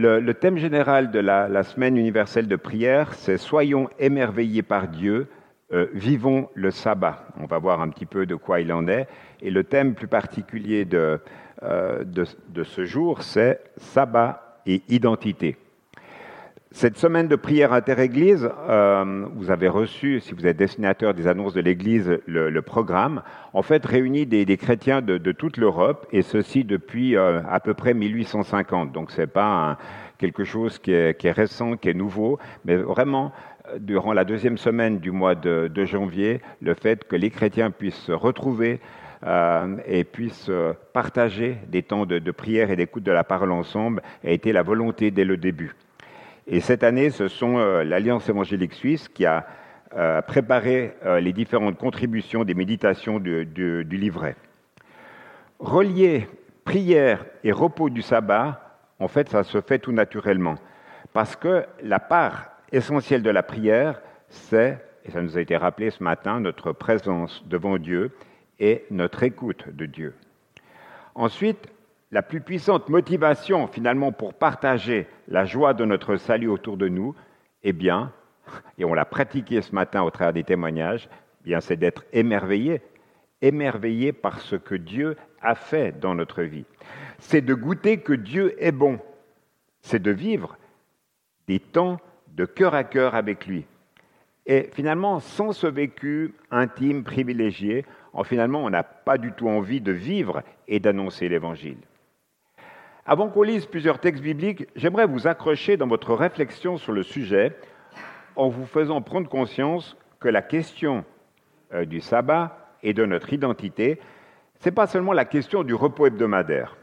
Le, thème général de la, semaine universelle de prière, c'est Soyons émerveillés par Dieu, euh, vivons le sabbat. On va voir un petit peu de quoi il en est. Et le thème plus particulier de, euh, de ce jour, c'est sabbat et identité. Cette semaine de prière interéglise, euh, vous avez reçu, si vous êtes destinateur des annonces de l'Église, le, programme, en fait réunit des, chrétiens de, toute l'Europe, et ceci depuis euh, à peu près 1850. Donc ce n'est pas quelque chose qui est, récent, qui est nouveau, mais vraiment, euh, durant la deuxième semaine du mois de, janvier, le fait que les chrétiens puissent se retrouver et puissent partager des temps de, de prière et d'écoute de la parole ensemble a été la volonté dès le début. Et cette année, ce sont euh, l'Alliance évangélique suisse qui a euh, préparé euh, les différentes contributions des méditations du, livret. Relier prière et repos du sabbat, en fait, ça se fait tout naturellement. Parce que la part essentielle de la prière, c'est, et ça nous a été rappelé ce matin, notre présence devant Dieu et notre écoute de Dieu. Ensuite, la plus puissante motivation finalement pour partager la joie de notre salut autour de nous, eh bien, et on l'a pratiqué ce matin au travers des témoignages, eh bien c'est d'être émerveillé, émerveillé par ce que Dieu a fait dans notre vie. C'est de goûter que Dieu est bon. C'est de vivre des temps de cœur à cœur avec lui. Et finalement, sans ce vécu intime, privilégié, finalement, on n'a pas du tout envie de vivre et d'annoncer l'Évangile. Avant qu'on lise plusieurs textes bibliques, j'aimerais vous accrocher dans votre réflexion sur le sujet en vous faisant prendre conscience que la question euh, du sabbat et de notre identité, ce n'est pas seulement la question du repos hebdomadaire.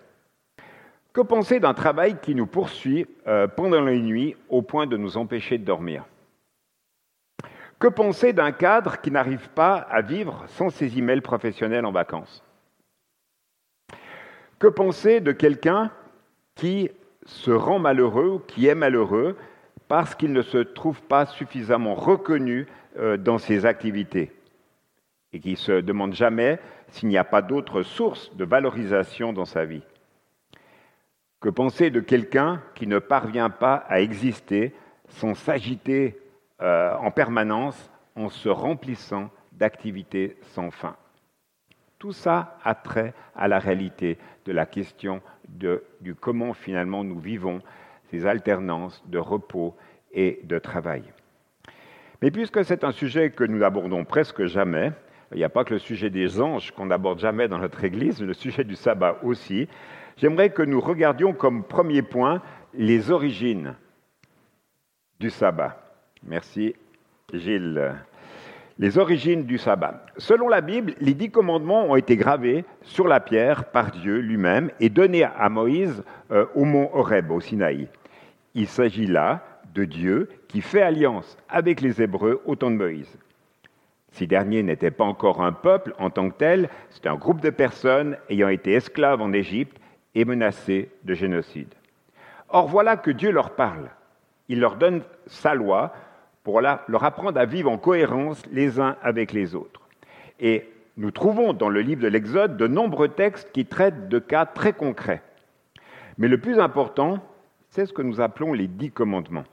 Que penser d'un travail qui nous poursuit euh, pendant les nuits au point de nous empêcher de dormir? Que penser d'un cadre qui n'arrive pas à vivre sans ses emails professionnels en vacances? Que penser de quelqu'un qui se rend malheureux, qui est malheureux, parce qu'il ne se trouve pas suffisamment reconnu euh, dans ses activités et qui ne se demande jamais s'il n'y a pas d'autres sources de valorisation dans sa vie. Que penser de quelqu'un qui ne parvient pas à exister sans s'agiter euh, en permanence en se remplissant d'activités sans fin? Tout ça a trait à la réalité de la question de, du comment finalement nous vivons ces alternances de repos et de travail. Mais puisque c'est un sujet que nous abordons presque jamais, il n'y a pas que le sujet des anges qu'on n'aborde jamais dans notre Église, le sujet du sabbat aussi, j'aimerais que nous regardions comme premier point les origines du sabbat. Merci Gilles les origines du sabbat. Selon la Bible, les dix commandements ont été gravés sur la pierre par Dieu lui-même et donnés à Moïse euh, au mont Horeb, au Sinaï. Il s'agit là de Dieu qui fait alliance avec les Hébreux au temps de Moïse. Ces derniers n'étaient pas encore un peuple en tant que tel, c'était un groupe de personnes ayant été esclaves en Égypte et menacés de génocide. Or voilà que Dieu leur parle. Il leur donne sa loi pour leur apprendre à vivre en cohérence les uns avec les autres. Et nous trouvons dans le livre de l'Exode de nombreux textes qui traitent de cas très concrets. Mais le plus important, c'est ce que nous appelons les dix commandements.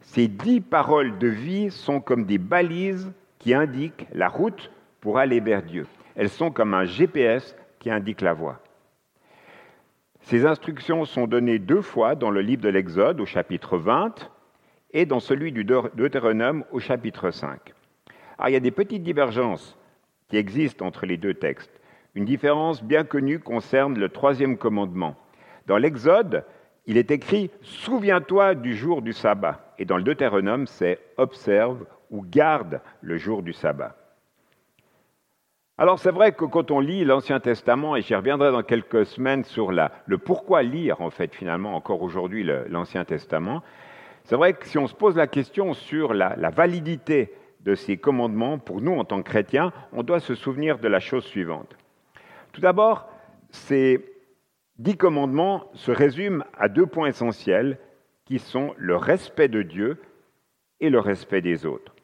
Ces dix paroles de vie sont comme des balises qui indiquent la route pour aller vers Dieu. Elles sont comme un GPS qui indique la voie. Ces instructions sont données deux fois dans le livre de l'Exode au chapitre 20 et dans celui du Deutéronome au chapitre 5. Alors, il y a des petites divergences qui existent entre les deux textes. Une différence bien connue concerne le troisième commandement. Dans l'Exode, il est écrit Souviens-toi du jour du sabbat. Et dans le Deutéronome, c'est Observe ou garde le jour du sabbat. Alors c'est vrai que quand on lit l'Ancien Testament, et j'y reviendrai dans quelques semaines sur le pourquoi lire en fait finalement encore aujourd'hui l'Ancien Testament, c'est vrai que si on se pose la question sur la, validité de ces commandements, pour nous en tant que chrétiens, on doit se souvenir de la chose suivante. Tout d'abord, ces dix commandements se résument à deux points essentiels qui sont le respect de Dieu et le respect des autres.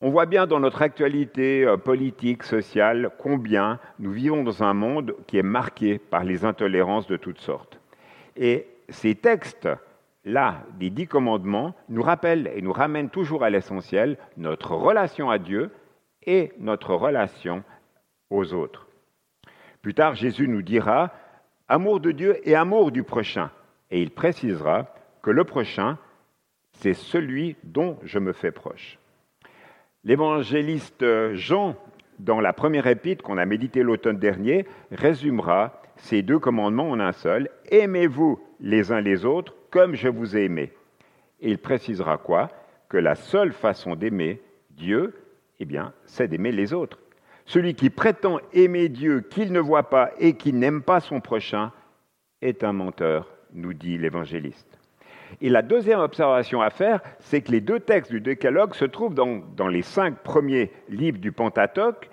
On voit bien dans notre actualité euh, politique, sociale, combien nous vivons dans un monde qui est marqué par les intolérances de toutes sortes. Et ces textes-là, des dix commandements, nous rappellent et nous ramènent toujours à l'essentiel, notre relation à Dieu et notre relation aux autres. Plus tard, Jésus nous dira amour de Dieu et amour du prochain. Et il précisera que le prochain, c'est celui dont je me fais proche. L'évangéliste Jean, dans la première épître qu'on a médité l'automne dernier, résumera ces deux commandements en un seul. Aimez-vous les uns les autres comme je vous ai aimé. Et il précisera quoi Que la seule façon d'aimer Dieu, eh bien, c'est d'aimer les autres. Celui qui prétend aimer Dieu qu'il ne voit pas et qui n'aime pas son prochain est un menteur, nous dit l'évangéliste. Et la deuxième observation à faire, c'est que les deux textes du Décalogue se trouvent dans, dans les cinq premiers livres du Pentateuque,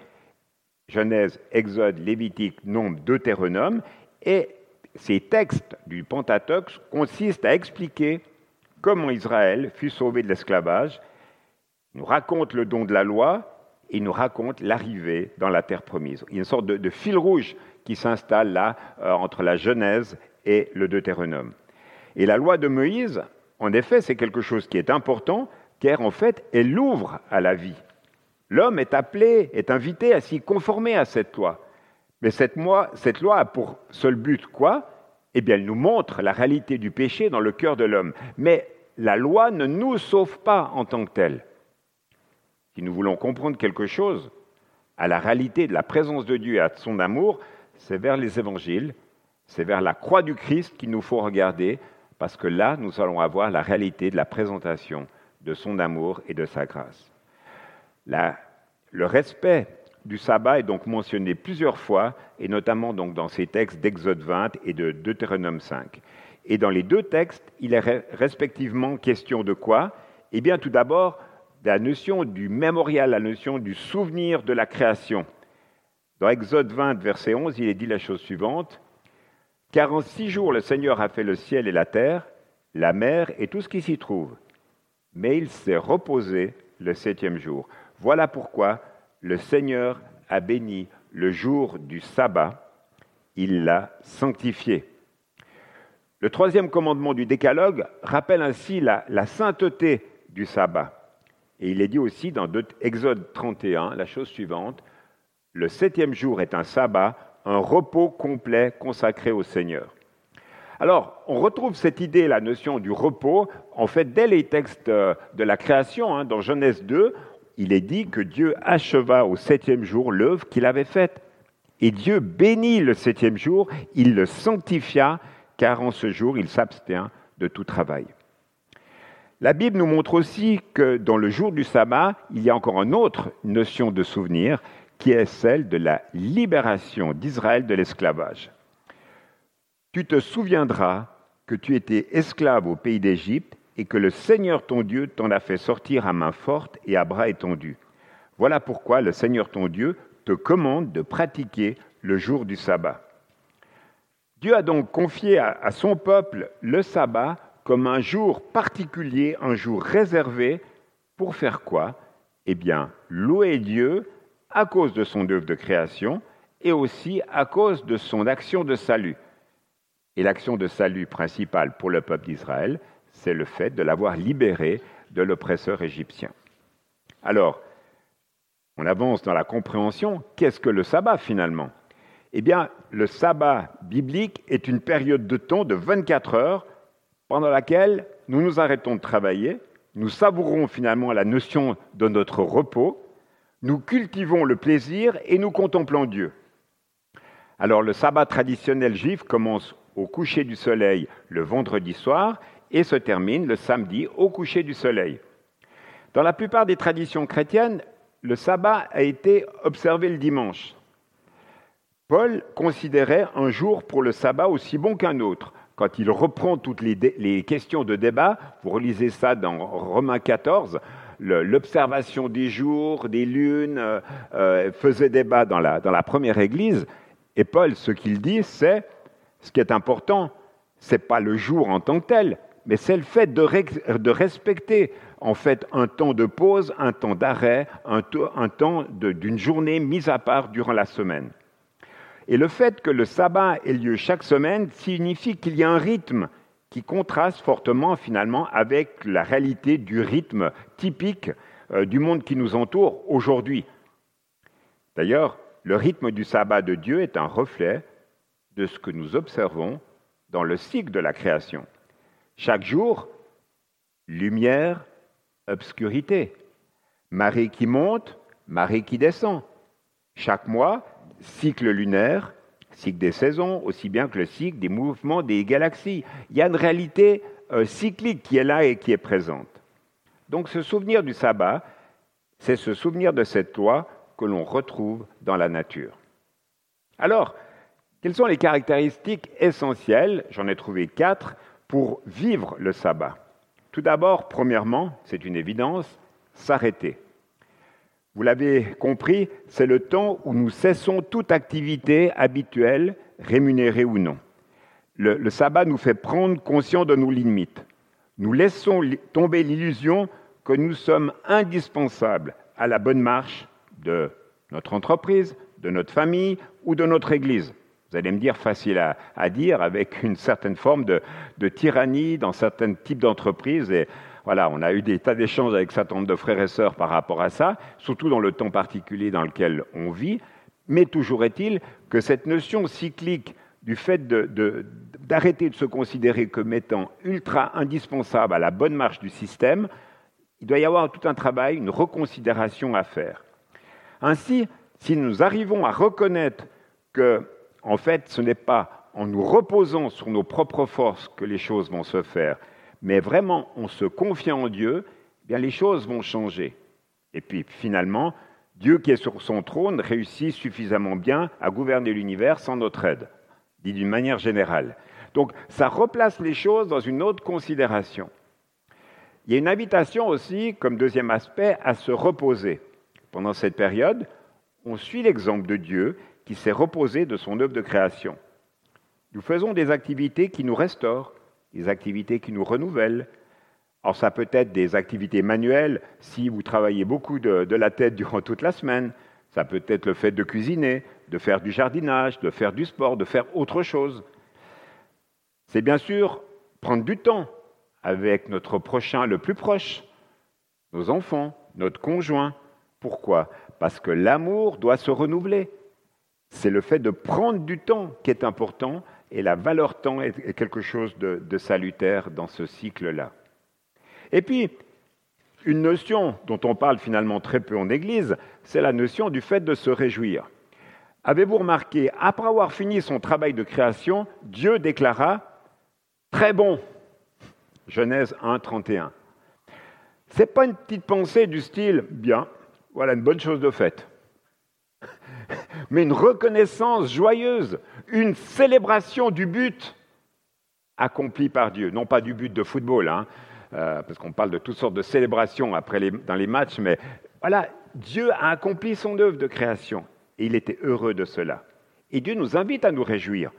Genèse, Exode, Lévitique, Nombre, Deutéronome, et ces textes du Pentateuque consistent à expliquer comment Israël fut sauvé de l'esclavage, nous raconte le don de la loi il nous raconte l'arrivée dans la terre promise. Il y a une sorte de, fil rouge qui s'installe là euh, entre la Genèse et le Deutéronome. Et la loi de Moïse, en effet, c'est quelque chose qui est important, car en fait, elle ouvre à la vie. L'homme est appelé, est invité à s'y conformer à cette loi. Mais cette, cette loi a pour seul but quoi? Eh bien, elle nous montre la réalité du péché dans le cœur de l'homme. Mais la loi ne nous sauve pas en tant que telle si nous voulons comprendre quelque chose à la réalité de la présence de Dieu et à son amour, c'est vers les évangiles, c'est vers la croix du Christ qu'il nous faut regarder, parce que là, nous allons avoir la réalité de la présentation de son amour et de sa grâce. le respect du sabbat est donc mentionné plusieurs fois, et notamment donc dans ces textes d'Exode 20 et de Deutéronome 5. Et dans les deux textes, il est respectivement question de quoi? Eh bien, tout d'abord, la notion du mémorial, la notion du souvenir de la création. Dans Exode 20, verset 11, il est dit la chose suivante. Car en six jours le Seigneur a fait le ciel et la terre, la mer et tout ce qui s'y trouve. Mais il s'est reposé le septième jour. Voilà pourquoi le Seigneur a béni le jour du sabbat, il l'a sanctifié. Le troisième commandement du décalogue rappelle ainsi la, sainteté du sabbat. Et il est dit aussi dans Exode 31 la chose suivante, le septième jour est un sabbat, un repos complet consacré au Seigneur. Alors, on retrouve cette idée, la notion du repos, en fait, dès les textes euh, de la création, hein, dans Genèse 2, il est dit que Dieu acheva au septième jour l'œuvre qu'il avait faite. Et Dieu bénit le septième jour, il le sanctifia, car en ce jour, il s'abstient de tout travail. La Bible nous montre aussi que dans le jour du sabbat, il y a encore une autre notion de souvenir qui est celle de la libération d'Israël de l'esclavage. Tu te souviendras que tu étais esclave au pays d'Égypte et que le Seigneur ton Dieu t'en a fait sortir à main forte et à bras étendus. Voilà pourquoi le Seigneur ton Dieu te commande de pratiquer le jour du sabbat. Dieu a donc confié à, son peuple le sabbat comme un jour particulier, un jour réservé, pour faire quoi? Eh bien, louer Dieu à cause de son œuvre de création et aussi à cause de son action de salut. Et l'action de salut principale pour le peuple d'Israël, c'est le fait de l'avoir libéré de l'oppresseur égyptien. Alors, on avance dans la compréhension, qu'est-ce que le sabbat finalement? Eh bien, le sabbat biblique est une période de temps de 24 heures pendant laquelle nous nous arrêtons de travailler, nous savourons finalement la notion de notre repos, nous cultivons le plaisir et nous contemplons Dieu. Alors le sabbat traditionnel juif commence au coucher du soleil le vendredi soir et se termine le samedi au coucher du soleil. Dans la plupart des traditions chrétiennes, le sabbat a été observé le dimanche. Paul considérait un jour pour le sabbat aussi bon qu'un autre, quand il reprend toutes les, questions de débat, vous relisez ça dans Romains 14, l'observation des jours, des lunes, euh, euh, faisait débat dans la, dans la première Église. Et Paul, ce qu'il dit, c'est, ce qui est important, c'est pas le jour en tant que tel, mais c'est le fait de, respecter en fait un temps de pause, un temps d'arrêt, un, un temps d'une journée mise à part durant la semaine. Et le fait que le sabbat ait lieu chaque semaine signifie qu'il y a un rythme qui contraste fortement finalement avec la réalité du rythme typique euh, du monde qui nous entoure aujourd'hui. D'ailleurs, le rythme du sabbat de Dieu est un reflet de ce que nous observons dans le cycle de la création. Chaque jour, lumière, obscurité. Marée qui monte, marée qui descend. Chaque mois, cycle lunaire, cycle des saisons, aussi bien que le cycle des mouvements des galaxies. Il y a une réalité euh, cyclique qui est là et qui est présente. Donc ce souvenir du sabbat, c'est ce souvenir de cette loi que l'on retrouve dans la nature. Alors, quelles sont les caractéristiques essentielles? J'en ai trouvé quatre pour vivre le sabbat. Tout d'abord, premièrement, c'est une évidence, s'arrêter. Vous l'avez compris, c'est le temps où nous cessons toute activité habituelle, rémunérée ou non. Le, sabbat nous fait prendre conscience de nos limites. Nous laissons tomber l'illusion que nous sommes indispensables à la bonne marche de notre entreprise, de notre famille ou de notre Église. Vous allez me dire facile à, dire, avec une certaine forme de, tyrannie dans certains types d'entreprises. Et voilà, on a eu des tas d'échanges avec certain nombre de frères et sœurs par rapport à ça, surtout dans le temps particulier dans lequel on vit. Mais toujours est-il que cette notion cyclique du fait d'arrêter de, se considérer comme étant ultra indispensable à la bonne marche du système, il doit y avoir tout un travail, une reconsidération à faire. Ainsi, si nous arrivons à reconnaître que, en fait, ce n'est pas en nous reposant sur nos propres forces que les choses vont se faire, mais vraiment en se confiant en Dieu, eh bien les choses vont changer. Et puis finalement, Dieu qui est sur son trône réussit suffisamment bien à gouverner l'univers sans notre aide, dit d'une manière générale. Donc ça replace les choses dans une autre considération. Il y a une invitation aussi, comme deuxième aspect, à se reposer. Pendant cette période, on suit l'exemple de Dieu qui s'est reposé de son œuvre de création. Nous faisons des activités qui nous restaurent, des activités qui nous renouvellent. Alors ça peut être des activités manuelles si vous travaillez beaucoup de, de, la tête durant toute la semaine. Ça peut être le fait de cuisiner, de faire du jardinage, de faire du sport, de faire autre chose. C'est bien sûr prendre du temps avec notre prochain le plus proche, nos enfants, notre conjoint. Pourquoi? Parce que l'amour doit se renouveler. C'est le fait de prendre du temps qui est important et la valeur temps est quelque chose de, salutaire dans ce cycle-là. Et puis, une notion dont on parle finalement très peu en Église, c'est la notion du fait de se réjouir. Avez-vous remarqué, après avoir fini son travail de création, Dieu déclara Très bon. Genèse 1, 31. Ce n'est pas une petite pensée du style Bien, voilà une bonne chose de faite mais une reconnaissance joyeuse, une célébration du but accompli par Dieu. Non pas du but de football, hein, euh, parce qu'on parle de toutes sortes de célébrations après dans les matchs, mais voilà, Dieu a accompli son œuvre de création et il était heureux de cela. Et Dieu nous invite à nous réjouir.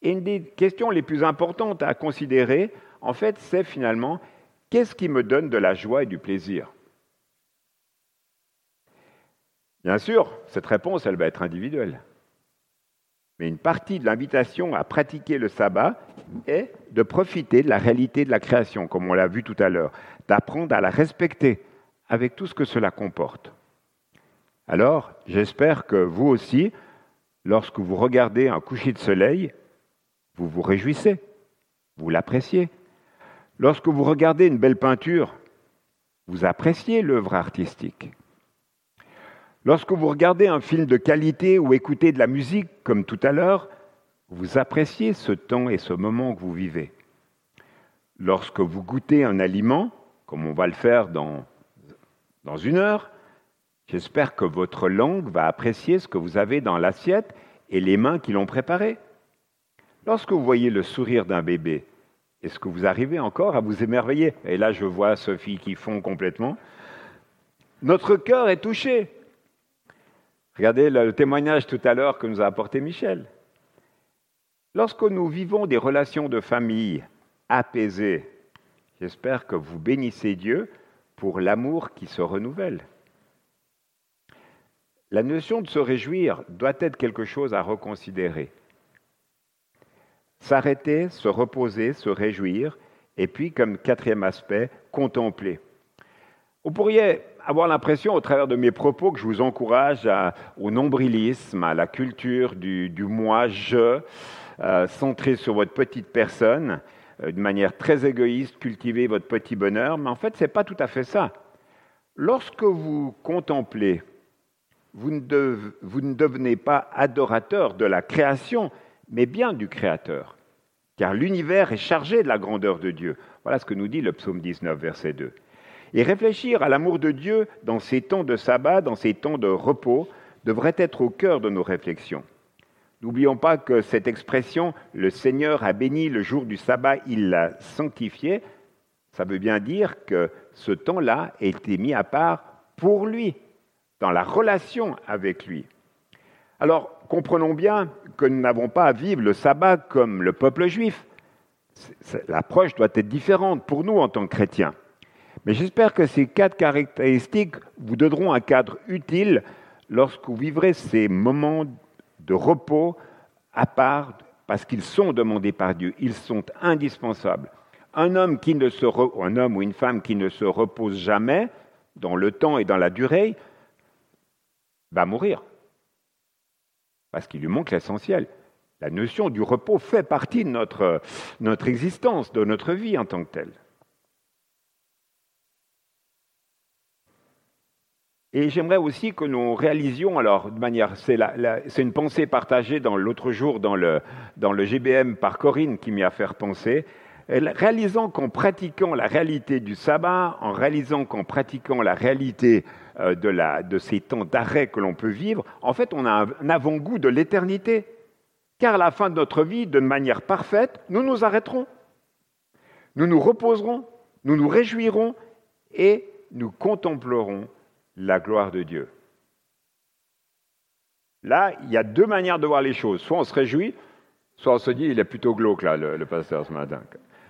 Et une des questions les plus importantes à considérer, en fait, c'est finalement qu'est-ce qui me donne de la joie et du plaisir? Bien sûr, cette réponse, elle va être individuelle. Mais une partie de l'invitation à pratiquer le sabbat est de profiter de la réalité de la création, comme on l'a vu tout à l'heure, d'apprendre à la respecter avec tout ce que cela comporte. Alors, j'espère que vous aussi, lorsque vous regardez un coucher de soleil, vous vous réjouissez, vous l'appréciez. Lorsque vous regardez une belle peinture, vous appréciez l'œuvre artistique. Lorsque vous regardez un film de qualité ou écoutez de la musique, comme tout à l'heure, vous appréciez ce temps et ce moment que vous vivez. Lorsque vous goûtez un aliment, comme on va le faire dans, une heure, j'espère que votre langue va apprécier ce que vous avez dans l'assiette et les mains qui l'ont préparé. Lorsque vous voyez le sourire d'un bébé, est-ce que vous arrivez encore à vous émerveiller? Et là, je vois Sophie qui fond complètement. Notre cœur est touché. Regardez le témoignage tout à l'heure que nous a apporté Michel. Lorsque nous vivons des relations de famille apaisées, j'espère que vous bénissez Dieu pour l'amour qui se renouvelle. La notion de se réjouir doit être quelque chose à reconsidérer. S'arrêter, se reposer, se réjouir, et puis comme quatrième aspect, contempler. Vous pourriez avoir l'impression, au travers de mes propos, que je vous encourage au nombrilisme, à la culture du, moi-je, euh, centré sur votre petite personne, euh, de manière très égoïste, cultiver votre petit bonheur, mais en fait, ce n'est pas tout à fait ça. Lorsque vous contemplez, vous ne, devenez pas adorateur de la création, mais bien du Créateur. Car l'univers est chargé de la grandeur de Dieu. Voilà ce que nous dit le psaume 19, verset 2. Et réfléchir à l'amour de Dieu dans ces temps de sabbat, dans ces temps de repos, devrait être au cœur de nos réflexions. N'oublions pas que cette expression, le Seigneur a béni le jour du sabbat, il l'a sanctifié, ça veut bien dire que ce temps-là a été mis à part pour lui, dans la relation avec lui. Alors, comprenons bien que nous n'avons pas à vivre le sabbat comme le peuple juif. L'approche doit être différente pour nous en tant que chrétiens. Mais j'espère que ces quatre caractéristiques vous donneront un cadre utile lorsque vous vivrez ces moments de repos à part parce qu'ils sont demandés par Dieu, ils sont indispensables. Un homme, ou une femme qui ne se repose jamais dans le temps et dans la durée va mourir. Parce qu'il lui manque l'essentiel. La notion du repos fait partie de notre, notre existence, de notre vie en tant que telle. Et j'aimerais aussi que nous réalisions, alors de manière, c'est, une pensée partagée dans l'autre jour dans le, dans le GBM par Corinne qui m'y a fait penser, réalisant qu'en pratiquant la réalité du sabbat, en réalisant qu'en pratiquant la réalité euh, de, la, de ces temps d'arrêt que l'on peut vivre, en fait, on a un avant-goût de l'éternité. Car à la fin de notre vie, de manière parfaite, nous nous arrêterons. Nous nous reposerons, nous nous réjouirons et nous contemplerons la gloire de Dieu. Là, il y a deux manières de voir les choses. Soit on se réjouit, soit on se dit, il est plutôt glauque, là, le, pasteur, ce matin.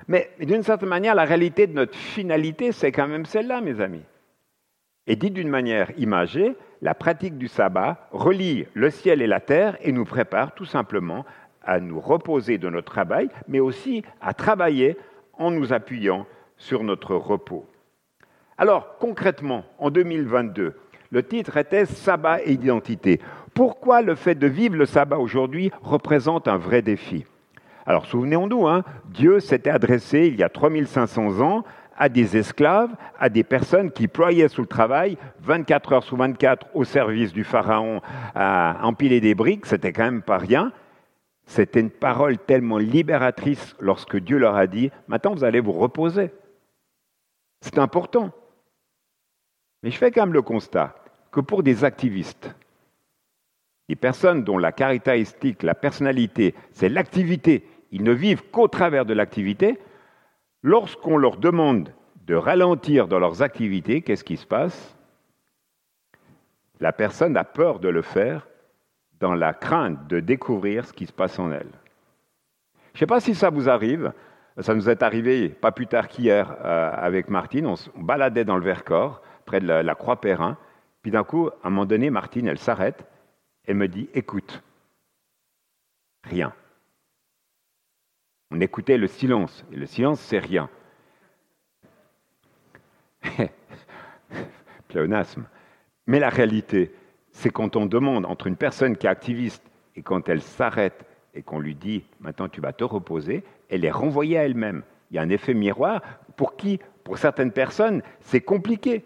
Mais d'une certaine manière, la réalité de notre finalité, c'est quand même celle-là, mes amis. Et dit d'une manière imagée, la pratique du sabbat relie le ciel et la terre et nous prépare tout simplement à nous reposer de notre travail, mais aussi à travailler en nous appuyant sur notre repos. Alors, concrètement, en 2022, le titre était Sabbat et identité. Pourquoi le fait de vivre le sabbat aujourd'hui représente un vrai défi? Alors, souvenons-nous, hein, Dieu s'était adressé il y a 3500 ans à des esclaves, à des personnes qui ployaient sous le travail 24 heures sur 24 au service du pharaon à empiler des briques, c'était quand même pas rien. C'était une parole tellement libératrice lorsque Dieu leur a dit Maintenant, vous allez vous reposer. C'est important. Mais je fais quand même le constat que pour des activistes, des personnes dont la caractéristique, la personnalité, c'est l'activité, ils ne vivent qu'au travers de l'activité, lorsqu'on leur demande de ralentir dans leurs activités, qu'est-ce qui se passe? La personne a peur de le faire dans la crainte de découvrir ce qui se passe en elle. Je ne sais pas si ça vous arrive, ça nous est arrivé pas plus tard qu'hier euh, avec Martine, on se baladait dans le Vercors, près de la, croix Perrin. Puis d'un coup, à un moment donné, Martine, elle s'arrête, elle me dit Écoute. Rien. On écoutait le silence, et le silence, c'est rien. Pléonasme. Mais la réalité, c'est quand on demande entre une personne qui est activiste et quand elle s'arrête et qu'on lui dit maintenant tu vas te reposer, elle est renvoyée à elle-même. Il y a un effet miroir pour qui, pour certaines personnes, c'est compliqué.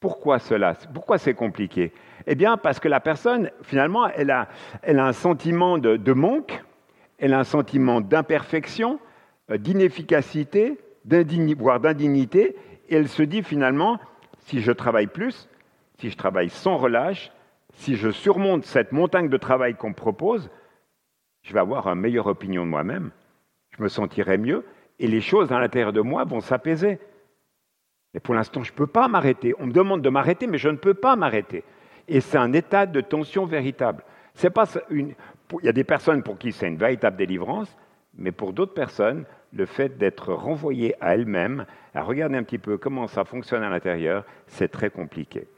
Pourquoi cela? Pourquoi c'est compliqué? Eh bien, parce que la personne, finalement, elle a, un sentiment de, manque, elle a un sentiment d'imperfection, euh, d'inefficacité, voire d'indignité, et elle se dit finalement, si je travaille plus, si je travaille sans relâche, si je surmonte cette montagne de travail qu'on me propose, je vais avoir une meilleure opinion de moi-même, je me sentirai mieux, et les choses à l'intérieur de moi vont s'apaiser. Mais pour l'instant, je ne peux pas m'arrêter. On me demande de m'arrêter, mais je ne peux pas m'arrêter. Et c'est un état de tension véritable. Pas une... Il y a des personnes pour qui c'est une véritable délivrance, mais pour d'autres personnes, le fait d'être renvoyé à elles-mêmes, à regarder un petit peu comment ça fonctionne à l'intérieur, c'est très compliqué.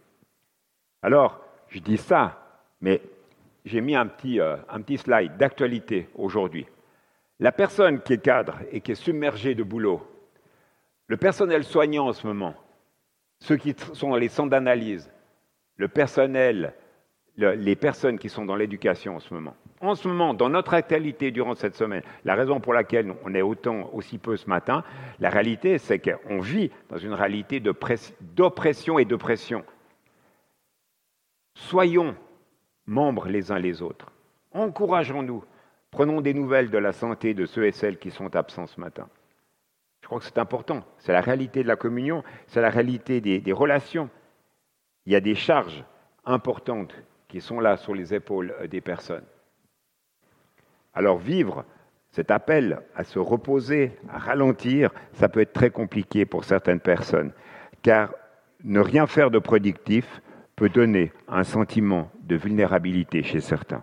Alors, je dis ça, mais j'ai mis un petit, euh, un petit slide d'actualité aujourd'hui. La personne qui est cadre et qui est submergée de boulot, le personnel soignant en ce moment, ceux qui sont dans les centres d'analyse, le personnel, les personnes qui sont dans l'éducation en ce moment. En ce moment, dans notre actualité durant cette semaine, la raison pour laquelle on est autant, aussi peu ce matin, la réalité, c'est qu'on vit dans une réalité d'oppression et de pression. Soyons membres les uns les autres. Encourageons-nous. Prenons des nouvelles de la santé de ceux et celles qui sont absents ce matin. Je crois que c'est important. C'est la réalité de la communion, c'est la réalité des, relations. Il y a des charges importantes qui sont là sur les épaules des personnes. Alors vivre cet appel à se reposer, à ralentir, ça peut être très compliqué pour certaines personnes, car ne rien faire de productif peut donner un sentiment de vulnérabilité chez certains.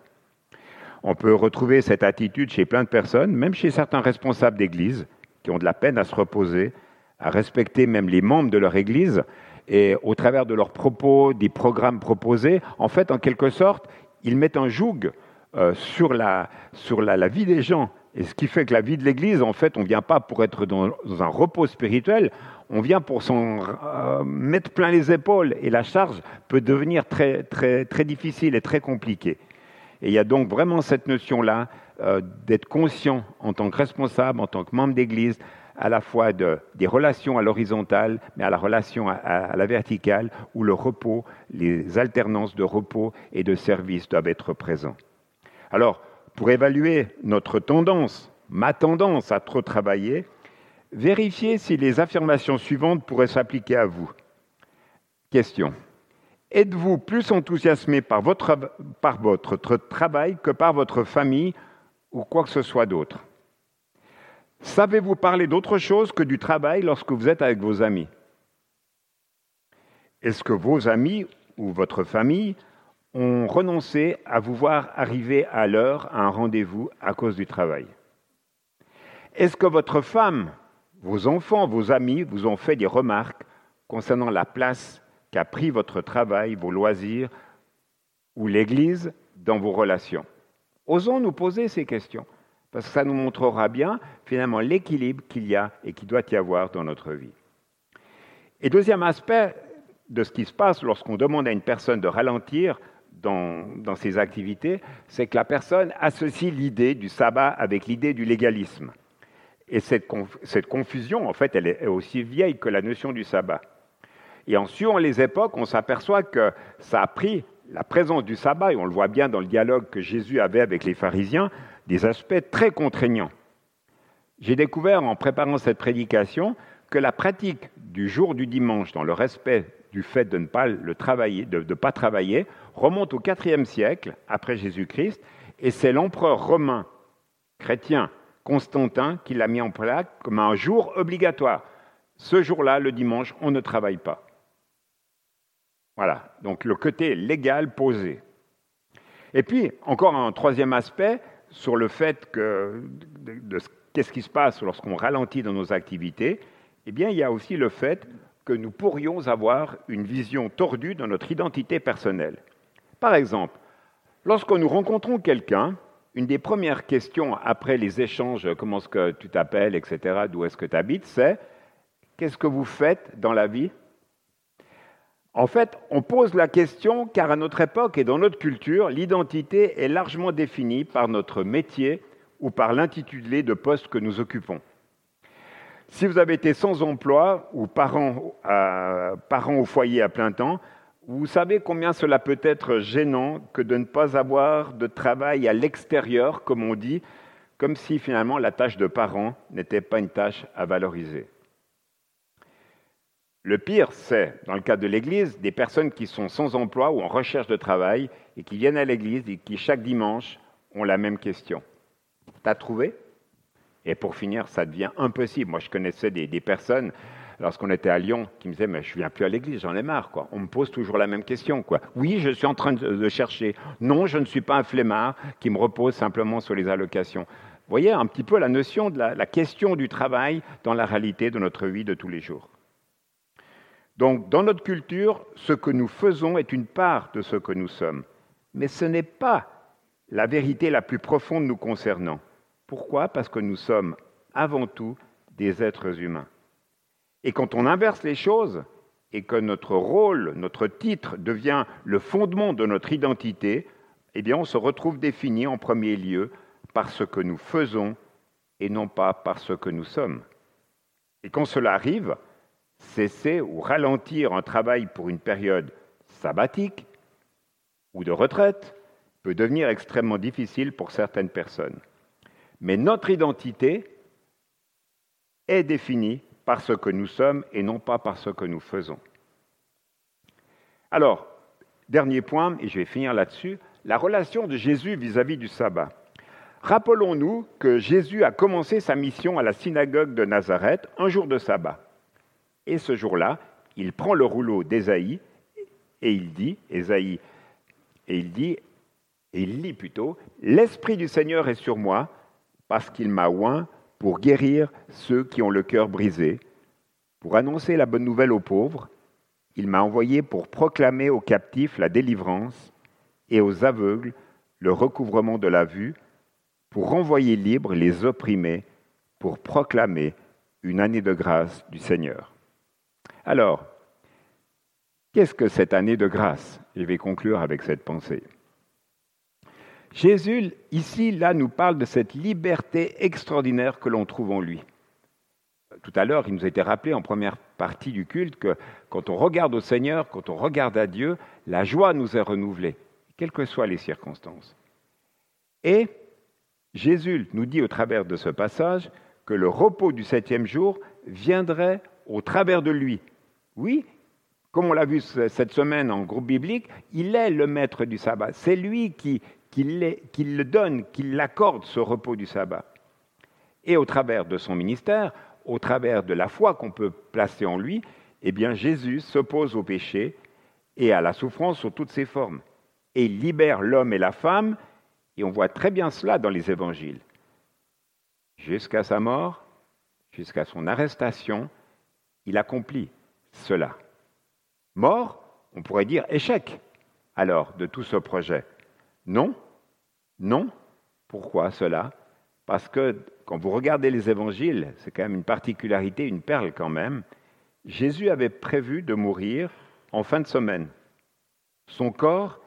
On peut retrouver cette attitude chez plein de personnes, même chez certains responsables d'Église, qui ont de la peine à se reposer, à respecter même les membres de leur Église, et au travers de leurs propos, des programmes proposés, en fait, en quelque sorte, ils mettent un joug euh, sur, la, sur la, vie des gens. Et ce qui fait que la vie de l'Église, en fait, on ne vient pas pour être dans un repos spirituel, on vient pour s'en euh, mettre plein les épaules et la charge peut devenir très, très, très difficile et très compliquée. Et il y a donc vraiment cette notion-là euh, d'être conscient en tant que responsable, en tant que membre d'Église, à la fois de, des relations à l'horizontale, mais à la relation à, à, la verticale, où le repos, les alternances de repos et de service doivent être présents. Alors, pour évaluer notre tendance, ma tendance à trop travailler, Vérifiez si les affirmations suivantes pourraient s'appliquer à vous. Question. Êtes-vous plus enthousiasmé par votre, par votre travail que par votre famille ou quoi que ce soit d'autre. Savez-vous parler d'autre chose que du travail lorsque vous êtes avec vos amis? Est-ce que vos amis ou votre famille ont renoncé à vous voir arriver à l'heure à un rendez-vous à cause du travail? Est-ce que votre femme vos enfants, vos amis vous ont fait des remarques concernant la place qu'a pris votre travail, vos loisirs ou l'Église dans vos relations? Osons nous poser ces questions, parce que ça nous montrera bien finalement l'équilibre qu'il y a et qu'il doit y avoir dans notre vie. Et deuxième aspect de ce qui se passe lorsqu'on demande à une personne de ralentir dans, dans ses activités, c'est que la personne associe l'idée du sabbat avec l'idée du légalisme. Et cette, confusion, en fait, elle est aussi vieille que la notion du sabbat. Et en suivant les époques, on s'aperçoit que ça a pris la présence du sabbat, et on le voit bien dans le dialogue que Jésus avait avec les pharisiens, des aspects très contraignants. J'ai découvert en préparant cette prédication que la pratique du jour du dimanche, dans le respect du fait de ne pas, le travailler, de, de pas travailler, remonte au IVe siècle après Jésus-Christ, et c'est l'empereur romain chrétien Constantin qui l'a mis en place comme un jour obligatoire. Ce jour-là, le dimanche, on ne travaille pas. Voilà, donc le côté légal posé. Et puis, encore un troisième aspect sur le fait que de, qu'est-ce qui se passe lorsqu'on ralentit dans nos activités, eh bien, il y a aussi le fait que nous pourrions avoir une vision tordue de notre identité personnelle. Par exemple, lorsque nous rencontrons quelqu'un une des premières questions après les échanges, comment est-ce que tu t'appelles, etc., d'où est-ce que tu habites, c'est qu'est-ce que vous faites dans la vie? En fait, on pose la question car à notre époque et dans notre culture, l'identité est largement définie par notre métier ou par l'intitulé de poste que nous occupons. Si vous avez été sans emploi ou parent, au foyer à plein temps, vous savez combien cela peut être gênant que de ne pas avoir de travail à l'extérieur, comme on dit, comme si finalement la tâche de parent n'était pas une tâche à valoriser. Le pire, c'est, dans le cas de l'Église, des personnes qui sont sans emploi ou en recherche de travail et qui viennent à l'Église et qui, chaque dimanche, ont la même question. T'as trouvé? Et pour finir, ça devient impossible. Moi, je connaissais des, personnes lorsqu'on était à Lyon, qui me disait mais je viens plus à l'église, j'en ai marre quoi. On me pose toujours la même question. Oui, je suis en train de chercher. Non, je ne suis pas un flemmard qui me repose simplement sur les allocations. Vous voyez un petit peu la notion de la question du travail dans la réalité de notre vie de tous les jours. Donc, dans notre culture, ce que nous faisons est une part de ce que nous sommes. Mais ce n'est pas la vérité la plus profonde nous concernant. Pourquoi? Parce que nous sommes avant tout des êtres humains. Et quand on inverse les choses et que notre rôle, notre titre devient le fondement de notre identité, eh bien on se retrouve défini en premier lieu par ce que nous faisons et non pas par ce que nous sommes. Et quand cela arrive, cesser ou ralentir un travail pour une période sabbatique ou de retraite peut devenir extrêmement difficile pour certaines personnes. Mais notre identité est définie par ce que nous sommes et non pas par ce que nous faisons. Alors, dernier point, et je vais finir là-dessus, la relation de Jésus vis-à-vis du sabbat. Rappelons-nous que Jésus a commencé sa mission à la synagogue de Nazareth un jour de sabbat. Et ce jour-là, il prend le rouleau d'Ésaïe et il dit, Ésaïe, et il dit, il lit plutôt, L'Esprit du Seigneur est sur moi parce qu'il m'a oint pour guérir ceux qui ont le cœur brisé, pour annoncer la bonne nouvelle aux pauvres. Il m'a envoyé pour proclamer aux captifs la délivrance et aux aveugles le recouvrement de la vue, pour renvoyer libres les opprimés, pour proclamer une année de grâce du Seigneur. Alors, qu'est-ce que cette année de grâce? Je vais conclure avec cette pensée. Jésus, ici, là, nous parle de cette liberté extraordinaire que l'on trouve en lui. Tout à l'heure, il nous a été rappelé en première partie du culte que quand on regarde au Seigneur, quand on regarde à Dieu, la joie nous est renouvelée, quelles que soient les circonstances. Et Jésus nous dit au travers de ce passage que le repos du septième jour viendrait au travers de lui. Oui, comme on l'a vu cette semaine en groupe biblique, il est le maître du sabbat. C'est lui qui, le donne, qui l'accorde ce repos du sabbat. Et au travers de son ministère, au travers de la foi qu'on peut placer en lui, eh bien Jésus s'oppose au péché et à la souffrance sous toutes ses formes. Et il libère l'homme et la femme et on voit très bien cela dans les évangiles. Jusqu'à sa mort, jusqu'à son arrestation, il accomplit cela. Mort, on pourrait dire échec, alors, de tout ce projet. Non, non. Pourquoi cela? Parce que quand vous regardez les évangiles, c'est quand même une particularité, une perle quand même, Jésus avait prévu de mourir en fin de semaine. Son corps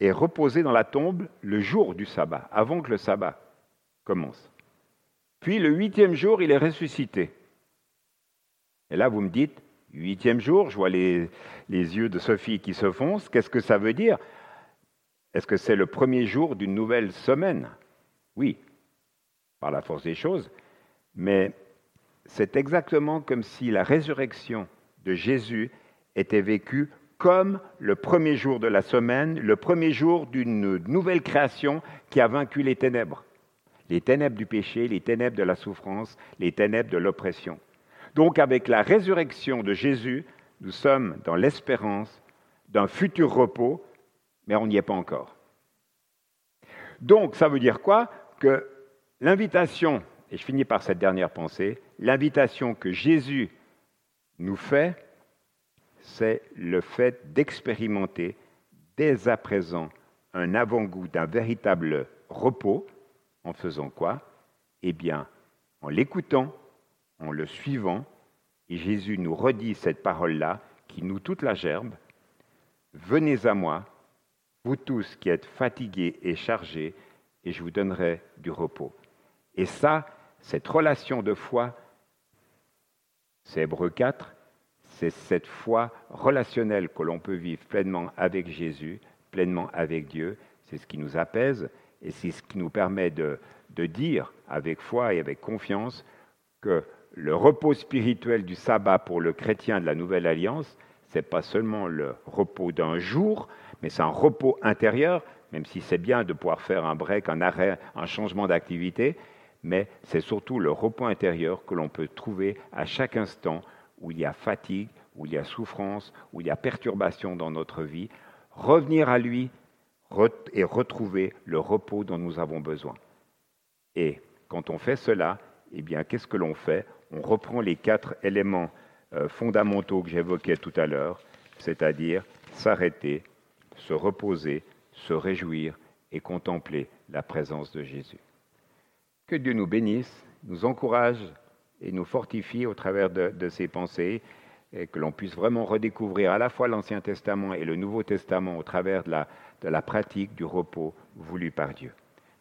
est reposé dans la tombe le jour du sabbat, avant que le sabbat commence. Puis le huitième jour, il est ressuscité. Et là, vous me dites, huitième jour, je vois les, yeux de Sophie qui se foncent, qu'est-ce que ça veut dire? Est-ce que c'est le premier jour d'une nouvelle semaine? Oui, par la force des choses, mais c'est exactement comme si la résurrection de Jésus était vécue comme le premier jour de la semaine, le premier jour d'une nouvelle création qui a vaincu les ténèbres. Les ténèbres du péché, les ténèbres de la souffrance, les ténèbres de l'oppression. Donc avec la résurrection de Jésus, nous sommes dans l'espérance d'un futur repos, mais on n'y est pas encore. Donc ça veut dire quoi? Que l'invitation, et je finis par cette dernière pensée, l'invitation que Jésus nous fait, c'est le fait d'expérimenter dès à présent un avant-goût d'un véritable repos. En faisant quoi? Eh bien, en l'écoutant, en le suivant, et Jésus nous redit cette parole-là qui nous toute la gerbe, Venez à moi, vous tous qui êtes fatigués et chargés, et je vous donnerai du repos. Et ça, cette relation de foi, c'est Hébreu 4, c'est cette foi relationnelle que l'on peut vivre pleinement avec Jésus, pleinement avec Dieu. C'est ce qui nous apaise et c'est ce qui nous permet de, de dire avec foi et avec confiance que le repos spirituel du sabbat pour le chrétien de la Nouvelle Alliance, c'est pas seulement le repos d'un jour, mais c'est un repos intérieur, même si c'est bien de pouvoir faire un break, un arrêt, un changement d'activité, mais c'est surtout le repos intérieur que l'on peut trouver à chaque instant où il y a fatigue, où il y a souffrance, où il y a perturbation dans notre vie, revenir à lui et retrouver le repos dont nous avons besoin. Et quand on fait cela, eh bien, qu'est-ce que l'on fait? On reprend les quatre éléments euh, fondamentaux que j'évoquais tout à l'heure, c'est-à-dire s'arrêter, se reposer, se réjouir et contempler la présence de Jésus. Que Dieu nous bénisse, nous encourage et nous fortifie au travers de, ces pensées et que l'on puisse vraiment redécouvrir à la fois l'Ancien Testament et le Nouveau Testament au travers de la pratique du repos voulu par Dieu.